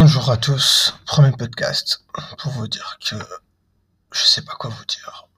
Bonjour à tous, premier podcast pour vous dire que je sais pas quoi vous dire.